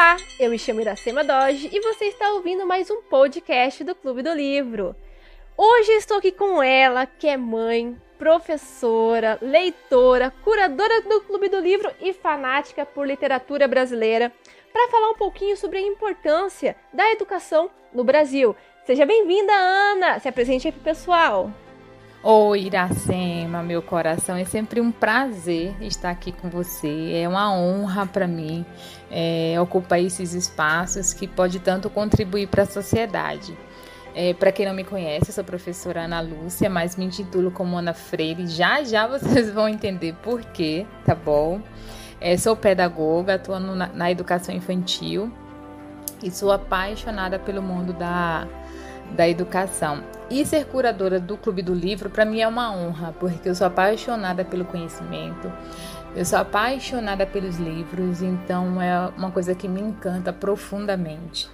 Olá, eu me chamo Iracema Doge e você está ouvindo mais um podcast do Clube do Livro. Hoje estou aqui com ela, que é mãe, professora, leitora, curadora do Clube do Livro e fanática por literatura brasileira, para falar um pouquinho sobre a importância da educação no Brasil. Seja bem-vinda, Ana! Se apresente aí pro pessoal. Oi, Iracema, meu coração, é sempre um prazer estar aqui com você. É uma honra para mim é, ocupar esses espaços que pode tanto contribuir para a sociedade. É, para quem não me conhece, eu sou professora Ana Lúcia, mas me intitulo como Ana Freire. Já já vocês vão entender por quê, tá bom? É, sou pedagoga, atuando na, na educação infantil e sou apaixonada pelo mundo da, da educação. E ser curadora do Clube do Livro, para mim é uma honra, porque eu sou apaixonada pelo conhecimento, eu sou apaixonada pelos livros, então é uma coisa que me encanta profundamente.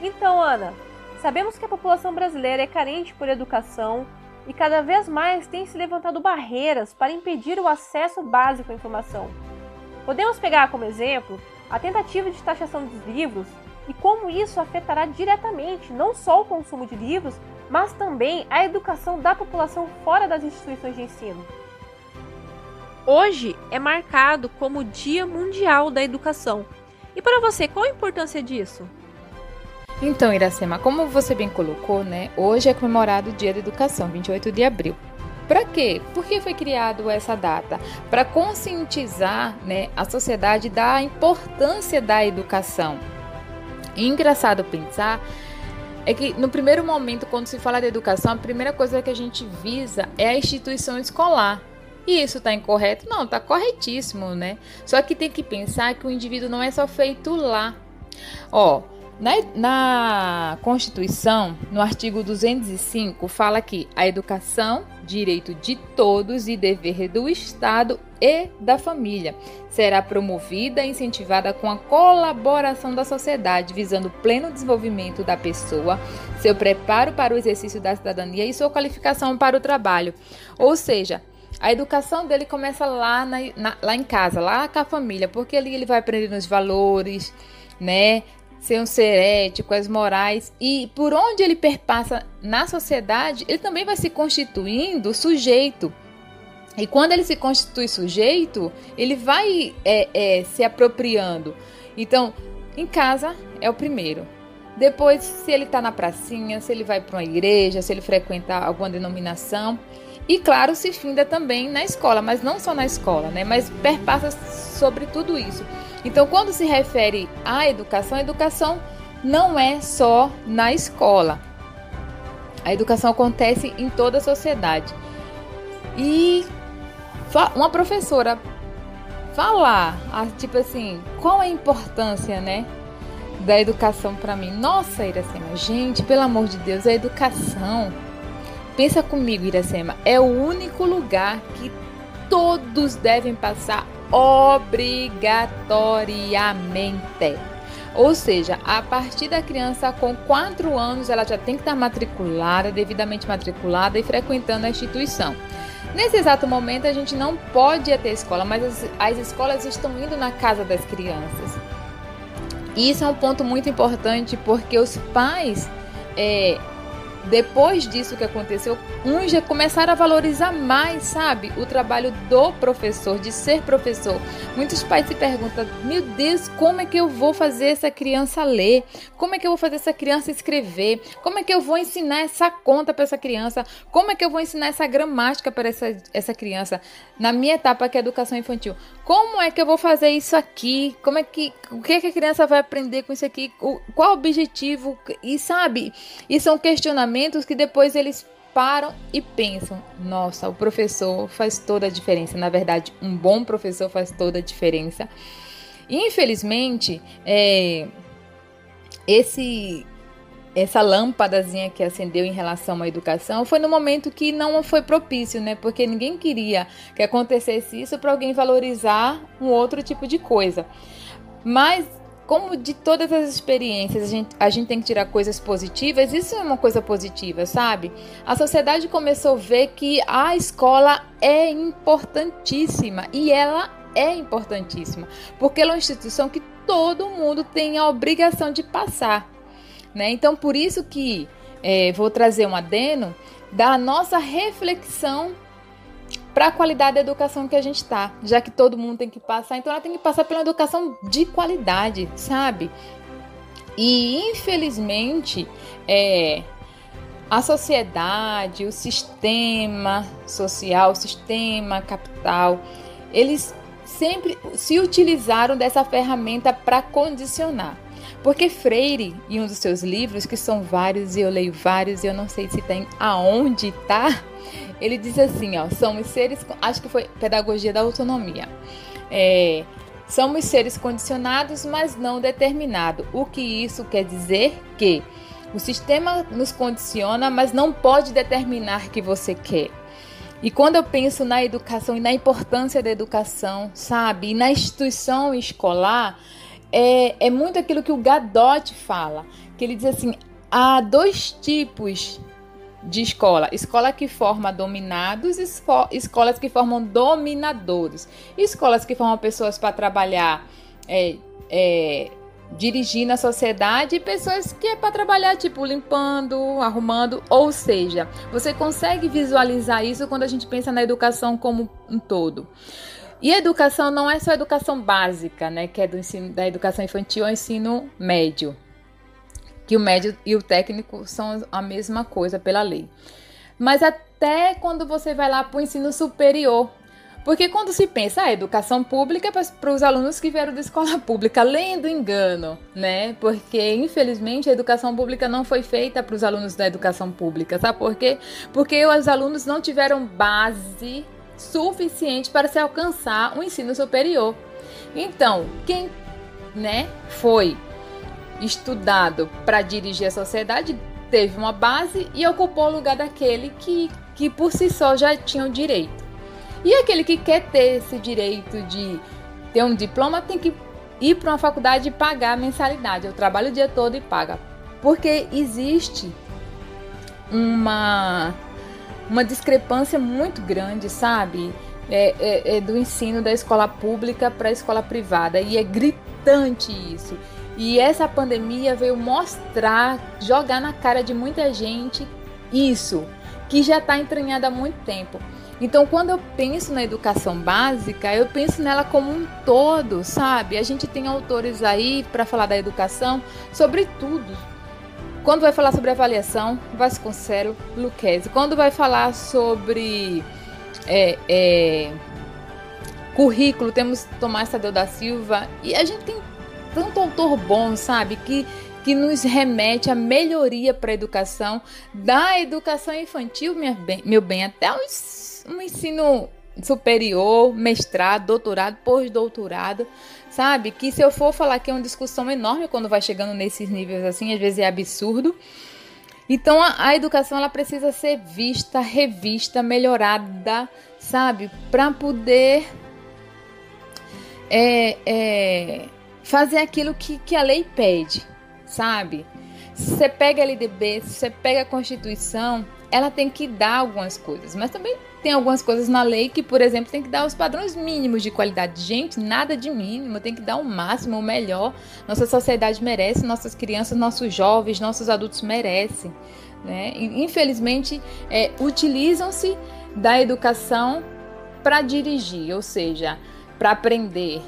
Então, Ana, sabemos que a população brasileira é carente por educação e cada vez mais tem se levantado barreiras para impedir o acesso básico à informação. Podemos pegar como exemplo a tentativa de taxação dos livros e como isso afetará diretamente não só o consumo de livros, mas também a educação da população fora das instituições de ensino. Hoje é marcado como o Dia Mundial da Educação. E para você, qual a importância disso? Então, Iracema, como você bem colocou, né? Hoje é comemorado o Dia da Educação, 28 de abril. Para quê? Por que foi criado essa data? Para conscientizar né, a sociedade da importância da educação. Engraçado pensar é que no primeiro momento, quando se fala de educação, a primeira coisa que a gente visa é a instituição escolar. E isso está incorreto? Não, está corretíssimo, né? Só que tem que pensar que o indivíduo não é só feito lá. Ó, na, na Constituição, no artigo 205, fala que a educação, direito de todos e dever do Estado e da família, será promovida e incentivada com a colaboração da sociedade, visando o pleno desenvolvimento da pessoa, seu preparo para o exercício da cidadania e sua qualificação para o trabalho. Ou seja, a educação dele começa lá, na, na, lá em casa, lá com a família, porque ali ele vai aprender os valores, né? ser um ser ético, as morais e por onde ele perpassa na sociedade, ele também vai se constituindo sujeito. E quando ele se constitui sujeito, ele vai é, é, se apropriando. Então, em casa é o primeiro. Depois, se ele está na pracinha, se ele vai para uma igreja, se ele frequenta alguma denominação. E claro, se finda também na escola, mas não só na escola, né? Mas perpassa sobre tudo isso. Então, quando se refere à educação, a educação não é só na escola. A educação acontece em toda a sociedade. E uma professora falar, tipo assim, qual a importância, né, da educação para mim? Nossa, Iracema, gente, pelo amor de Deus, a educação. Pensa comigo, Iracema, é o único lugar que todos devem passar obrigatoriamente. Ou seja, a partir da criança com 4 anos, ela já tem que estar matriculada, devidamente matriculada e frequentando a instituição. Nesse exato momento, a gente não pode ir até a escola, mas as, as escolas estão indo na casa das crianças. E isso é um ponto muito importante porque os pais é, depois disso que aconteceu, uns já começaram a valorizar mais, sabe, o trabalho do professor, de ser professor. Muitos pais se perguntam: meu Deus, como é que eu vou fazer essa criança ler? Como é que eu vou fazer essa criança escrever? Como é que eu vou ensinar essa conta para essa criança? Como é que eu vou ensinar essa gramática para essa, essa criança? Na minha etapa, que é educação infantil, como é que eu vou fazer isso aqui? Como é que, o que, é que a criança vai aprender com isso aqui? O, qual o objetivo? E sabe, e são questionamentos pensamentos que depois eles param e pensam: nossa, o professor faz toda a diferença. Na verdade, um bom professor faz toda a diferença. Infelizmente, é, esse essa lâmpadazinha que acendeu em relação à educação foi no momento que não foi propício, né? Porque ninguém queria que acontecesse isso para alguém valorizar um outro tipo de coisa. Mas como de todas as experiências a gente, a gente tem que tirar coisas positivas, isso é uma coisa positiva, sabe? A sociedade começou a ver que a escola é importantíssima e ela é importantíssima, porque ela é uma instituição que todo mundo tem a obrigação de passar. Né? Então, por isso que é, vou trazer um adeno da nossa reflexão para a qualidade da educação que a gente está, já que todo mundo tem que passar, então ela tem que passar pela educação de qualidade, sabe? E infelizmente, é, a sociedade, o sistema social, o sistema capital, eles sempre se utilizaram dessa ferramenta para condicionar. Porque Freire, em um dos seus livros, que são vários e eu leio vários e eu não sei se tem aonde tá, ele diz assim, ó, somos seres, acho que foi Pedagogia da Autonomia. É, somos seres condicionados, mas não determinados. O que isso quer dizer? Que o sistema nos condiciona, mas não pode determinar que você quer. E quando eu penso na educação e na importância da educação, sabe, e na instituição escolar, é, é muito aquilo que o Gadot fala, que ele diz assim: há dois tipos de escola: escola que forma dominados, esco escolas que formam dominadores, escolas que formam pessoas para trabalhar. É, é, dirigindo a sociedade e pessoas que é para trabalhar, tipo, limpando, arrumando. Ou seja, você consegue visualizar isso quando a gente pensa na educação como um todo. E educação não é só educação básica, né, que é do ensino da educação infantil ao ensino médio. Que o médio e o técnico são a mesma coisa pela lei. Mas até quando você vai lá para o ensino superior, porque quando se pensa a ah, educação pública é para os alunos que vieram da escola pública, além do engano, né? Porque infelizmente a educação pública não foi feita para os alunos da educação pública, sabe por quê? Porque os alunos não tiveram base suficiente para se alcançar um ensino superior. Então, quem né, foi estudado para dirigir a sociedade teve uma base e ocupou o lugar daquele que, que por si só já tinha o direito. E aquele que quer ter esse direito de ter um diploma tem que ir para uma faculdade e pagar a mensalidade. Eu trabalho o dia todo e paga. Porque existe uma uma discrepância muito grande, sabe? É, é, é do ensino da escola pública para a escola privada e é gritante isso. E essa pandemia veio mostrar, jogar na cara de muita gente isso, que já está entranhado há muito tempo. Então, quando eu penso na educação básica, eu penso nela como um todo, sabe? A gente tem autores aí para falar da educação sobre tudo, quando vai falar sobre avaliação, Vasconcelo, Luquezzi. Quando vai falar sobre é, é, currículo, temos Tomás Tadeu da Silva. E a gente tem tanto autor bom, sabe? Que, que nos remete à melhoria para a educação, da educação infantil, minha bem, meu bem, até um ensino superior, mestrado, doutorado, pós-doutorado, sabe? Que se eu for falar que é uma discussão enorme quando vai chegando nesses níveis assim, às vezes é absurdo. Então a, a educação ela precisa ser vista, revista, melhorada, sabe? Para poder é, é, fazer aquilo que, que a lei pede, sabe? Se você pega a LDB, você pega a Constituição, ela tem que dar algumas coisas, mas também tem algumas coisas na lei que, por exemplo, tem que dar os padrões mínimos de qualidade. Gente, nada de mínimo, tem que dar o máximo, o melhor. Nossa sociedade merece, nossas crianças, nossos jovens, nossos adultos merecem. Né? Infelizmente, é, utilizam-se da educação para dirigir, ou seja, para aprender,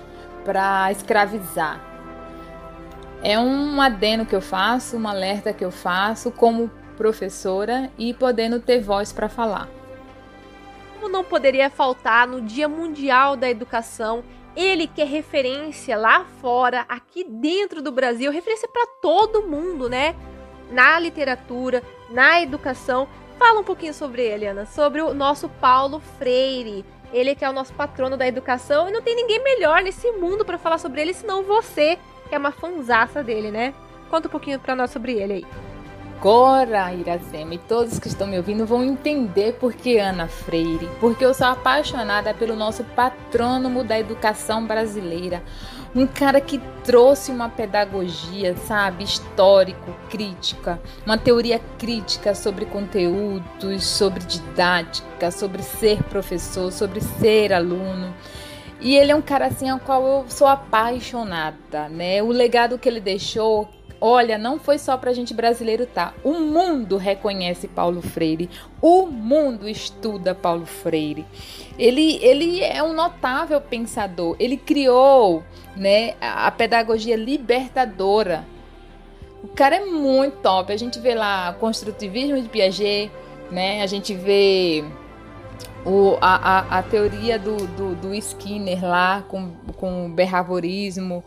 para escravizar. É um adeno que eu faço, um alerta que eu faço como professora e podendo ter voz para falar. Como não poderia faltar no Dia Mundial da Educação, ele que é referência lá fora, aqui dentro do Brasil, referência para todo mundo, né? Na literatura, na educação. Fala um pouquinho sobre ele, Ana, sobre o nosso Paulo Freire. Ele que é o nosso patrono da educação e não tem ninguém melhor nesse mundo para falar sobre ele senão você, que é uma fanzaça dele, né? Conta um pouquinho para nós sobre ele aí. Agora, Iracema, e todos que estão me ouvindo vão entender por que Ana Freire, porque eu sou apaixonada pelo nosso patrônomo da educação brasileira, um cara que trouxe uma pedagogia, sabe, histórico, crítica, uma teoria crítica sobre conteúdos, sobre didática, sobre ser professor, sobre ser aluno. E ele é um cara assim ao qual eu sou apaixonada, né? O legado que ele deixou, olha, não foi só pra gente brasileiro, tá? O mundo reconhece Paulo Freire. O mundo estuda Paulo Freire. Ele, ele é um notável pensador. Ele criou, né, a pedagogia libertadora. O cara é muito top. A gente vê lá construtivismo de Piaget, né? A gente vê o, a, a, a teoria do, do, do, Skinner lá com, com o behaviorismo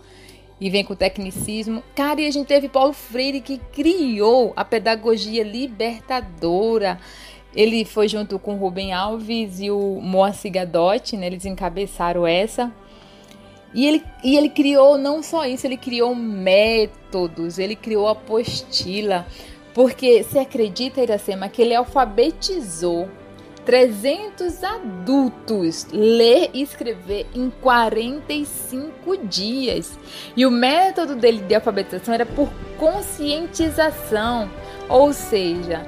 e vem com tecnicismo. Cara, e a gente teve Paulo Freire que criou a pedagogia libertadora. Ele foi junto com Rubem Alves e o Moacir Gadotti, né? Eles encabeçaram essa. E ele, e ele criou não só isso, ele criou métodos, ele criou apostila. Porque se acredita, Iracema, que ele alfabetizou 300 adultos ler e escrever em 45 dias. E o método dele de alfabetização era por conscientização, ou seja,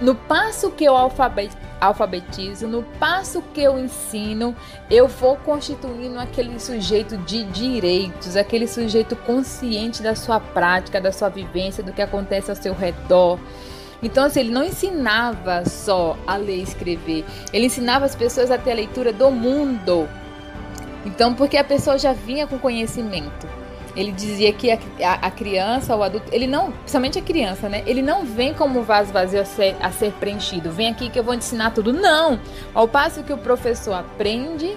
no passo que eu alfabetizo, no passo que eu ensino, eu vou constituindo aquele sujeito de direitos, aquele sujeito consciente da sua prática, da sua vivência, do que acontece ao seu redor. Então, assim, ele não ensinava só a ler e escrever, ele ensinava as pessoas a ter a leitura do mundo. Então, porque a pessoa já vinha com conhecimento. Ele dizia que a, a, a criança, o adulto, ele não, principalmente a criança, né? Ele não vem como vaso vazio a ser, a ser preenchido. Vem aqui que eu vou ensinar tudo. Não! Ao passo que o professor aprende,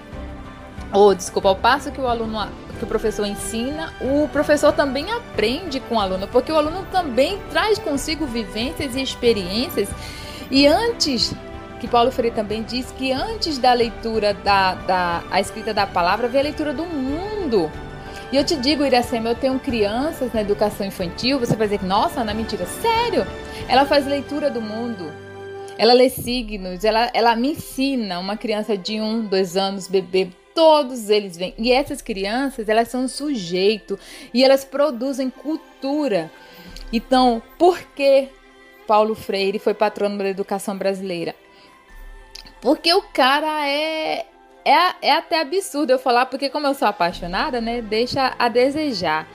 ou desculpa, ao passo que o aluno que o professor ensina, o professor também aprende com o aluno, porque o aluno também traz consigo vivências e experiências. E antes, que Paulo Freire também diz que antes da leitura da, da a escrita da palavra, vem a leitura do mundo. E eu te digo, Iracema, eu tenho crianças na educação infantil, você vai dizer nossa, não é mentira. Sério! Ela faz leitura do mundo. Ela lê signos, ela, ela me ensina, uma criança de um, dois anos, bebê, todos eles vêm. E essas crianças, elas são sujeito e elas produzem cultura. Então, por que Paulo Freire foi patrono da educação brasileira? Porque o cara é, é, é até absurdo eu falar, porque como eu sou apaixonada, né, deixa a desejar.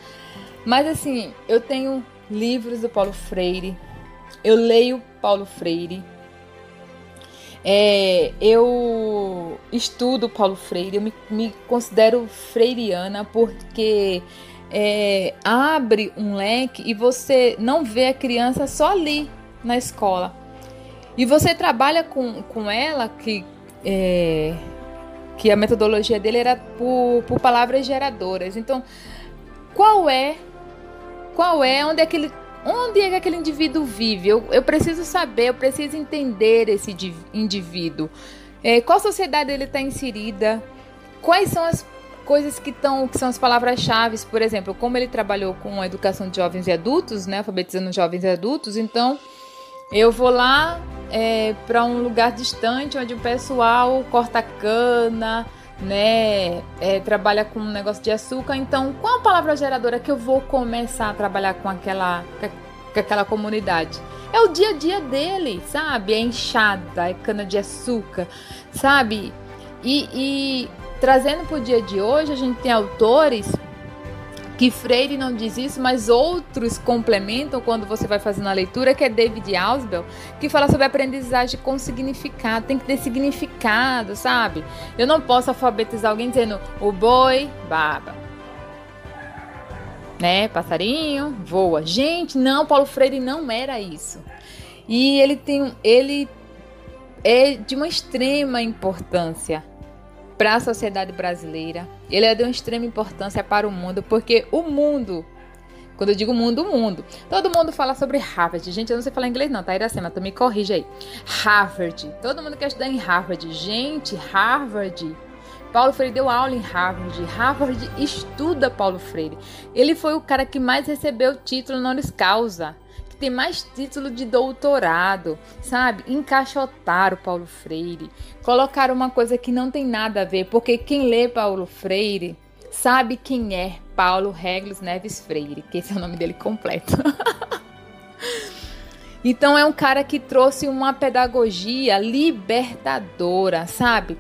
Mas assim, eu tenho livros do Paulo Freire, eu leio Paulo Freire, é, eu estudo Paulo Freire, eu me, me considero freiriana porque é, abre um leque e você não vê a criança só ali na escola. E você trabalha com, com ela, que, é, que a metodologia dele era por, por palavras geradoras. Então, qual é, qual é, onde é que ele Onde é que aquele indivíduo vive? Eu, eu preciso saber, eu preciso entender esse indivíduo. É, qual sociedade ele está inserida? Quais são as coisas que estão, que são as palavras-chave, por exemplo, como ele trabalhou com a educação de jovens e adultos, né, alfabetizando jovens e adultos, então eu vou lá é, para um lugar distante onde o pessoal corta cana, né, é, trabalha com um negócio de açúcar. Então, qual a palavra geradora que eu vou começar a trabalhar com aquela, com aquela comunidade? É o dia a dia dele, sabe? É enxada, é cana de açúcar, sabe? E, e trazendo para o dia de hoje, a gente tem autores que Freire não diz isso, mas outros complementam quando você vai fazendo a leitura, que é David Ausbel, que fala sobre aprendizagem com significado, tem que ter significado, sabe? Eu não posso alfabetizar alguém dizendo o boi baba. Né? Passarinho voa. Gente, não, Paulo Freire não era isso. E ele tem ele é de uma extrema importância para a sociedade brasileira. Ele é de uma extrema importância para o mundo, porque o mundo, quando eu digo mundo, o mundo, todo mundo fala sobre Harvard. Gente, eu não sei falar inglês não, tá, Iracema? Tu me corrige aí. Harvard. Todo mundo quer estudar em Harvard. Gente, Harvard. Paulo Freire deu aula em Harvard. Harvard estuda Paulo Freire. Ele foi o cara que mais recebeu título honoris causa tem mais título de doutorado, sabe? Encaixotaram Paulo Freire, colocaram uma coisa que não tem nada a ver, porque quem lê Paulo Freire sabe quem é Paulo Reglos Neves Freire, que esse é o nome dele completo. então é um cara que trouxe uma pedagogia libertadora, sabe?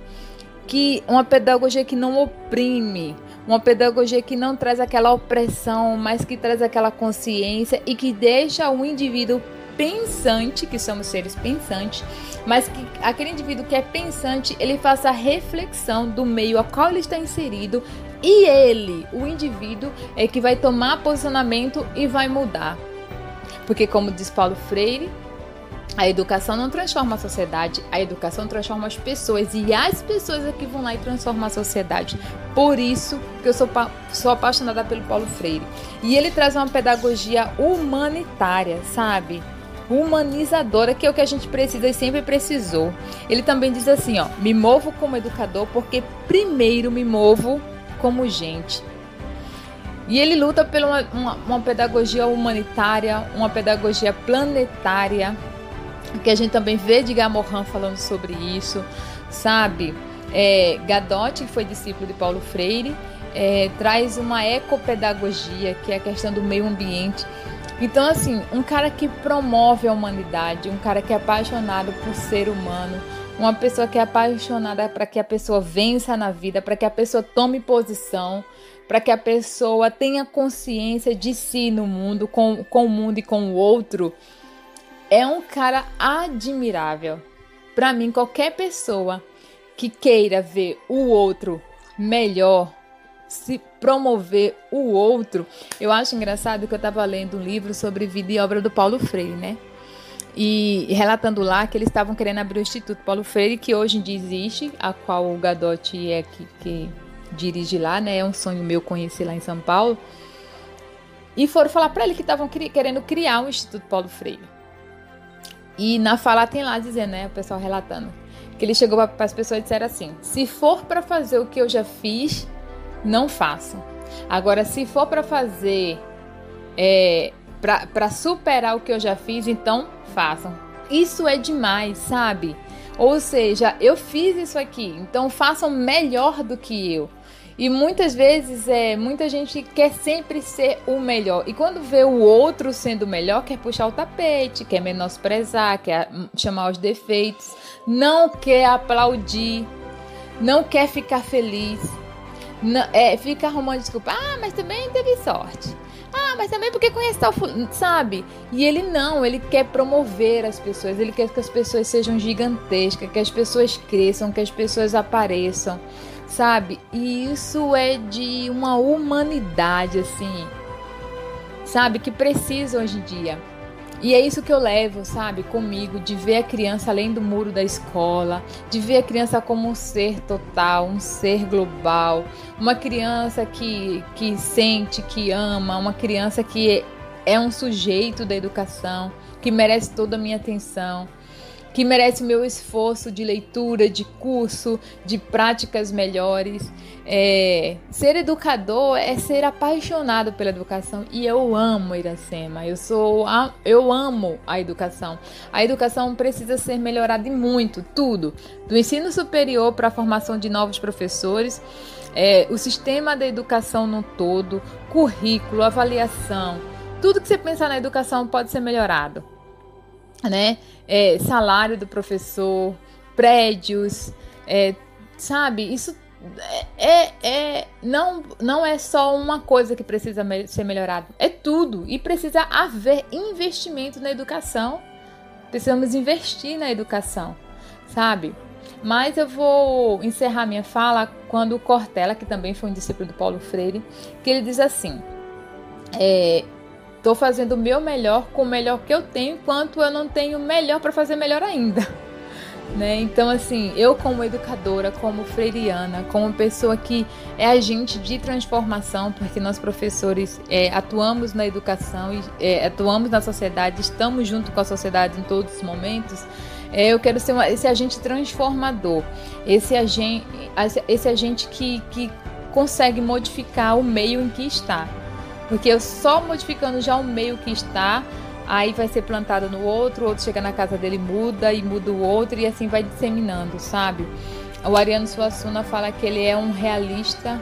que uma pedagogia que não oprime, uma pedagogia que não traz aquela opressão, mas que traz aquela consciência e que deixa o indivíduo pensante, que somos seres pensantes, mas que aquele indivíduo que é pensante, ele faça a reflexão do meio a qual ele está inserido e ele, o indivíduo, é que vai tomar posicionamento e vai mudar. Porque como diz Paulo Freire, a educação não transforma a sociedade, a educação transforma as pessoas e as pessoas é que vão lá e transformam a sociedade. Por isso que eu sou, sou apaixonada pelo Paulo Freire. E ele traz uma pedagogia humanitária, sabe? Humanizadora, que é o que a gente precisa e sempre precisou. Ele também diz assim, ó: "Me movo como educador porque primeiro me movo como gente". E ele luta por uma, uma, uma pedagogia humanitária, uma pedagogia planetária, que a gente também vê de Morin falando sobre isso, sabe? É, Gadotti, que foi discípulo de Paulo Freire, é, traz uma ecopedagogia, que é a questão do meio ambiente. Então, assim, um cara que promove a humanidade, um cara que é apaixonado por ser humano, uma pessoa que é apaixonada para que a pessoa vença na vida, para que a pessoa tome posição, para que a pessoa tenha consciência de si no mundo, com, com o mundo e com o outro é um cara admirável. Para mim, qualquer pessoa que queira ver o outro melhor, se promover o outro. Eu acho engraçado que eu estava lendo um livro sobre vida e obra do Paulo Freire, né? E relatando lá que eles estavam querendo abrir o Instituto Paulo Freire, que hoje em dia existe, a qual o Gadotti é que, que dirige lá, né? É um sonho meu conhecer lá em São Paulo. E foram falar para ele que estavam querendo criar o Instituto Paulo Freire. E na fala tem lá dizendo, né, o pessoal relatando, que ele chegou para as pessoas e disseram assim: se for para fazer o que eu já fiz, não façam. Agora, se for para fazer, é, para superar o que eu já fiz, então façam. Isso é demais, sabe? Ou seja, eu fiz isso aqui, então façam melhor do que eu. E muitas vezes é, muita gente quer sempre ser o melhor. E quando vê o outro sendo o melhor, quer puxar o tapete, quer menosprezar, quer chamar os defeitos, não quer aplaudir, não quer ficar feliz. Não, é, fica arrumando desculpa. Ah, mas também teve sorte. Ah, mas também porque conhece tal sabe? E ele não, ele quer promover as pessoas, ele quer que as pessoas sejam gigantescas, que as pessoas cresçam, que as pessoas apareçam sabe? E isso é de uma humanidade, assim, sabe? Que precisa hoje em dia. E é isso que eu levo, sabe, comigo, de ver a criança além do muro da escola, de ver a criança como um ser total, um ser global, uma criança que, que sente, que ama, uma criança que é um sujeito da educação, que merece toda a minha atenção que merece o meu esforço de leitura, de curso, de práticas melhores. É, ser educador é ser apaixonado pela educação e eu amo Iracema. Eu sou, eu amo a educação. A educação precisa ser melhorada em muito, tudo, do ensino superior para a formação de novos professores. É, o sistema da educação no todo, currículo, avaliação, tudo que você pensar na educação pode ser melhorado né? É, salário do professor, prédios, é, sabe? Isso é, é, é, não, não é só uma coisa que precisa ser melhorado, é tudo. E precisa haver investimento na educação. Precisamos investir na educação, sabe? Mas eu vou encerrar minha fala quando o Cortella, que também foi um discípulo do Paulo Freire, que ele diz assim: é, Estou fazendo o meu melhor com o melhor que eu tenho, enquanto eu não tenho melhor para fazer melhor ainda. Né? Então, assim, eu como educadora, como freiriana, como pessoa que é agente de transformação, porque nós professores é, atuamos na educação e é, atuamos na sociedade, estamos junto com a sociedade em todos os momentos, é, eu quero ser uma, esse agente transformador, esse agente, esse agente que, que consegue modificar o meio em que está. Porque eu só modificando já o meio que está, aí vai ser plantado no outro, o outro chega na casa dele, muda e muda o outro e assim vai disseminando, sabe? O Ariano Suassuna fala que ele é um realista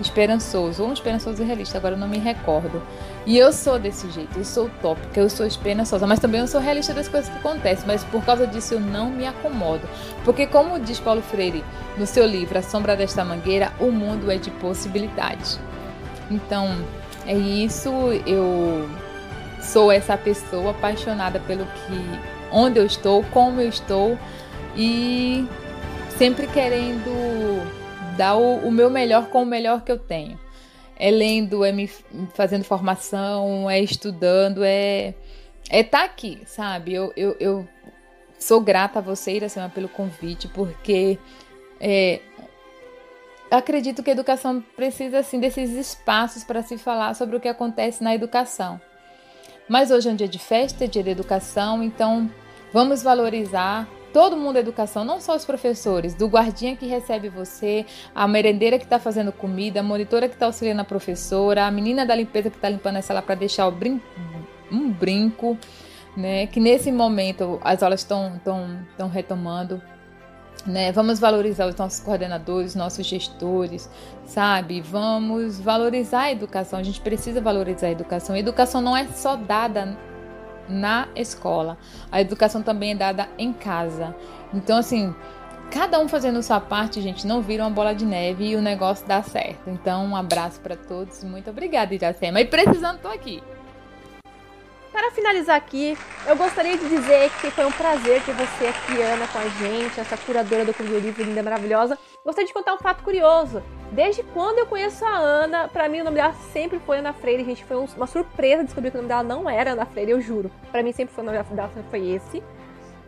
esperançoso, ou um esperançoso e realista, agora eu não me recordo. E eu sou desse jeito, eu sou utópica, eu sou esperançosa, mas também eu sou realista das coisas que acontecem, mas por causa disso eu não me acomodo. Porque como diz Paulo Freire no seu livro A Sombra desta Mangueira, o mundo é de possibilidades. Então, é isso, eu sou essa pessoa apaixonada pelo que onde eu estou, como eu estou e sempre querendo dar o, o meu melhor com o melhor que eu tenho. É lendo, é me fazendo formação, é estudando, é é estar tá aqui, sabe? Eu, eu, eu sou grata a você, Iracema, pelo convite, porque é, acredito que a educação precisa assim desses espaços para se falar sobre o que acontece na educação. Mas hoje é um dia de festa, é dia de educação, então vamos valorizar todo mundo da educação, não só os professores, do guardinha que recebe você, a merendeira que está fazendo comida, a monitora que está auxiliando a professora, a menina da limpeza que está limpando a sala para deixar brin um brinco, né? Que nesse momento as aulas estão retomando. Né? Vamos valorizar os nossos coordenadores, nossos gestores, sabe? Vamos valorizar a educação. A gente precisa valorizar a educação. A educação não é só dada na escola. A educação também é dada em casa. Então, assim, cada um fazendo sua parte, gente, não vira uma bola de neve e o negócio dá certo. Então, um abraço para todos. Muito obrigada, Iracema. E precisando, tô aqui. Para finalizar aqui, eu gostaria de dizer que foi um prazer ter você aqui, Ana, com a gente, essa curadora do Clube do Livro linda, maravilhosa. Gostaria de contar um fato curioso. Desde quando eu conheço a Ana, para mim o nome dela sempre foi Ana Freire. Gente, foi uma surpresa descobrir que o nome dela não era Ana Freire, eu juro. Para mim sempre foi o nome dela, foi esse.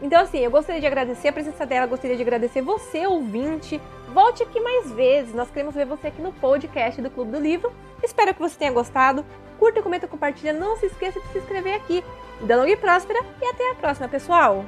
Então, assim, eu gostaria de agradecer a presença dela, gostaria de agradecer você, ouvinte. Volte aqui mais vezes, nós queremos ver você aqui no podcast do Clube do Livro. Espero que você tenha gostado. Curta, comenta, compartilha. Não se esqueça de se inscrever aqui. Da longa e próspera e até a próxima, pessoal!